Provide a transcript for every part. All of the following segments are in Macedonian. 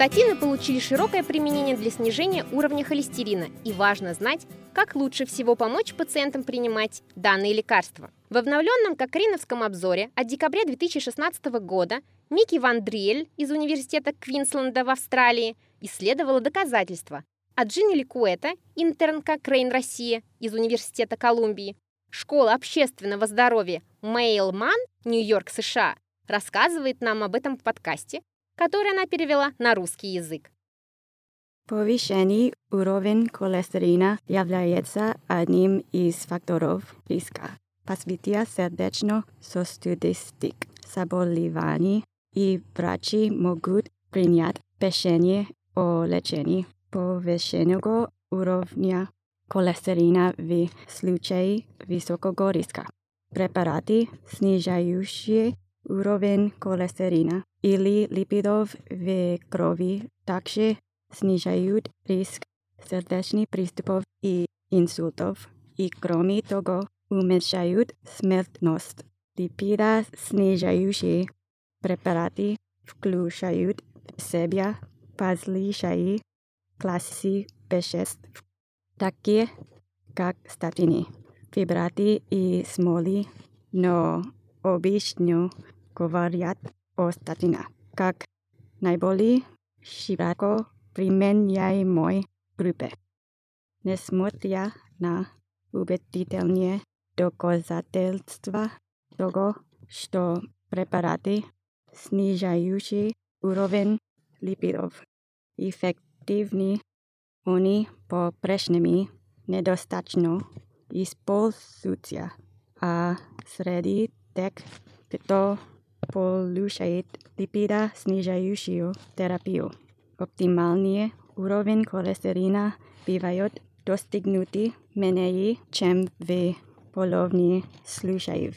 Статины получили широкое применение для снижения уровня холестерина, и важно знать, как лучше всего помочь пациентам принимать данные лекарства. В обновленном Кокриновском обзоре от декабря 2016 года Микки Ван Дриель из Университета Квинсленда в Австралии исследовала доказательства, а Джинни Ликуэта, интернка Крейн Россия из Университета Колумбии, Школа общественного здоровья Мейлман, Нью-Йорк, США, рассказывает нам об этом в подкасте, который она перевела на русский язык. Повышенный уровень холестерина является одним из факторов риска развития сердечно-сосудистых заболеваний, и врачи могут принять решение о лечении повышенного уровня холестерина в случае высокого риска. Препараты, снижающие уровень холестерина или липидов в крови, такше снижают риск срдечни приступов и инсултов и кроме того уменьшают смртност. Липида снижающие препарати включают в себя различные классы веществ, такие как статини, фибрати и смоли, но обычно говорят о статинах как наиболее широко применяемой группе. Несмотря на убедительные доказательства того, что препараты, снижающие уровень липидов, эффективны, они по-прежнему недостаточно используются, а среди тех, кто полушајат липида снижающую терапију. Оптималниот уровень холестерина бывает достигнути менеји чем ве половни случаев.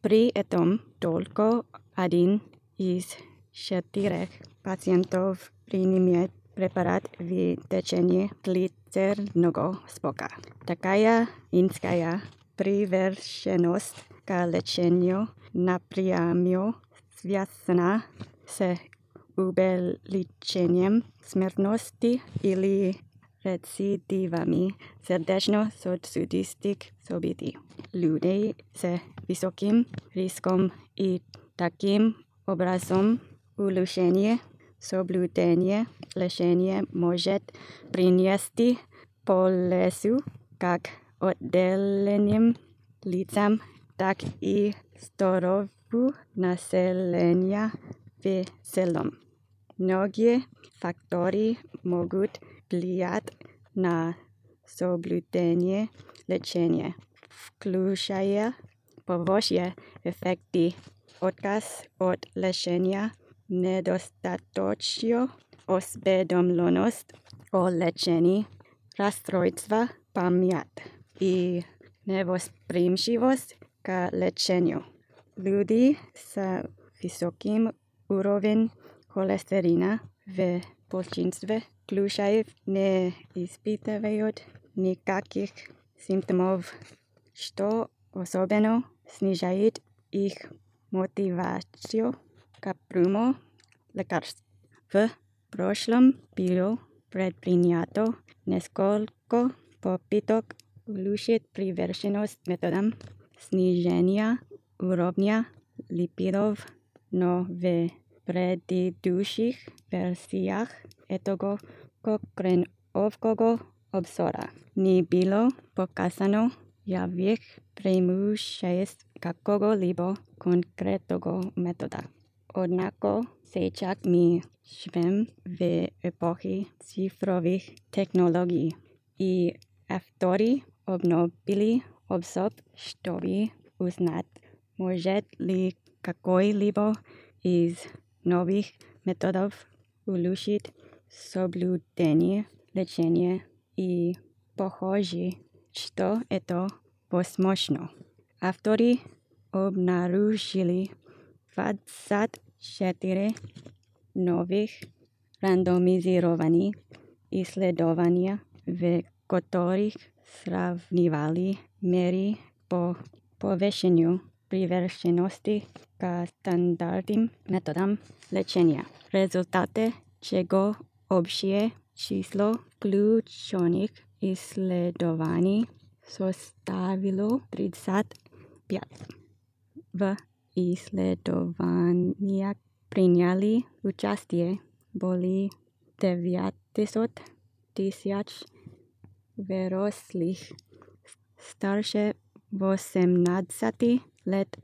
При етом толку один из четырех пациентов принимает препарат в течение длительного спока. Такаја инскаја привершеност ка лечению напрямую связана с увеличением смертности или рецидивами сердечно-сосудистых событий. Людей с высоким риском и таким образом улучшение соблюдение лечения может принести пользу как отдельным лицам, так и Storovu naselenia veselom. Mnogie factori mogut wpływać na soblutenie leczenia, wkluczając poważne efekty, odkaz od leczenia, nedostateczną osvedomlonost o leczeniu, rastrojstwa pamiat. i niewosprymszywość ка к лечению. Люди с высоким холестерина ве большинстве случаев не испытывают никаких симптомов, Што особено снижает их мотивацию к приему лекарств. В прошлом было предпринято несколько попиток улучшить приверженность методам снижения уровня липидов, но в предыдущих версиях этого Кокреновского обзора не было показано явных преимуществ какого-либо конкретного метода. Однако сейчас мы живем в эпохе цифровых технологий, и авторы обновили обзор, ви узнат може ли какой-либо из нових методов улучшит соблюдение лечение и похоже, что это возможно. Автори обнаружили 24 нових рандомизировани исследования, в которых сравнивали mierí po povýšeniu priverčenosti k štandardným metodám lečenia, rezultáte čego obšie číslo kľúčových sledovaní zostavilo 35. V sledovaniach prijali účastie boli 900 tisíc veroslých starše vosemnadsati let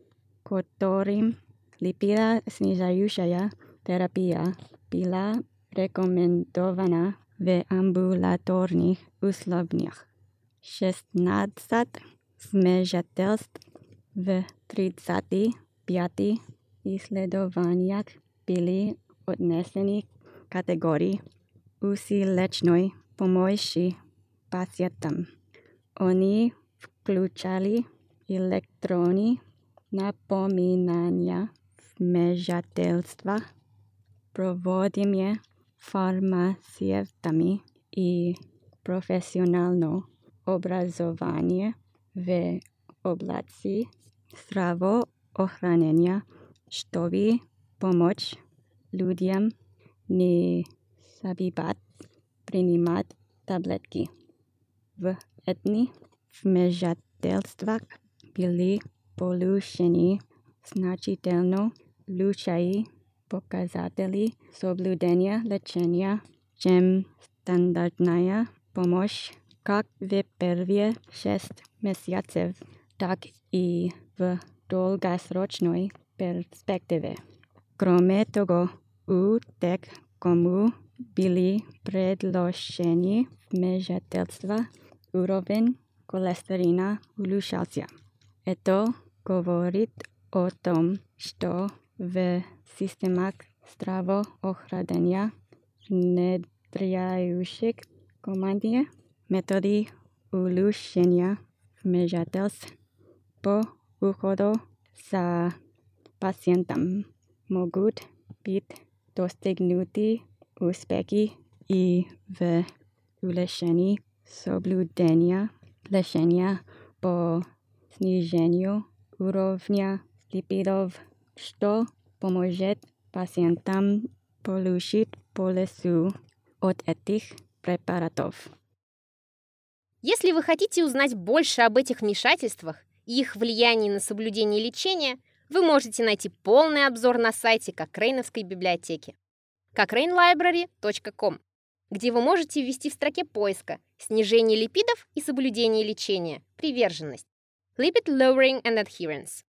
kotorim lipida snižajušaja terapija bila rekomendovana w ambulatornych usługach. 16 zmierzetelstw v 35 izledowaniach byli odneseni kategorii usilecznej pomocy pacjentom. Oni vključili elektronski napominanja vmešateljstva, provodenje farmacevtami i profesionalno obrazovanje v oblasti zdravoohranjenja što bi pomoć ljudem ne sabibat prenimat tabletki. V etni вмешательствах были получени значително лучшие показатели соблюдения лечения, чем стандартная помощь как в первые шесть месяцев, так и в долгосрочной перспективе. Кроме того, у тех, кому были предложени Колестерина уровень холестерина. Это говорит о том, что в системах здравоохранения, внедряющих командные методы улучшения вмешательств по уходу за пациентом могут быть достигнуты успехи и в улучшении соблюдения лечения по снижению уровня липидов, что поможет пациентам получить пользу от этих препаратов. Если вы хотите узнать больше об этих вмешательствах и их влиянии на соблюдение лечения, вы можете найти полный обзор на сайте Кокрейновской библиотеки cochrane.library.com, где вы можете ввести в строке поиска снижение липидов и соблюдение лечения, приверженность, lipid lowering and adherence.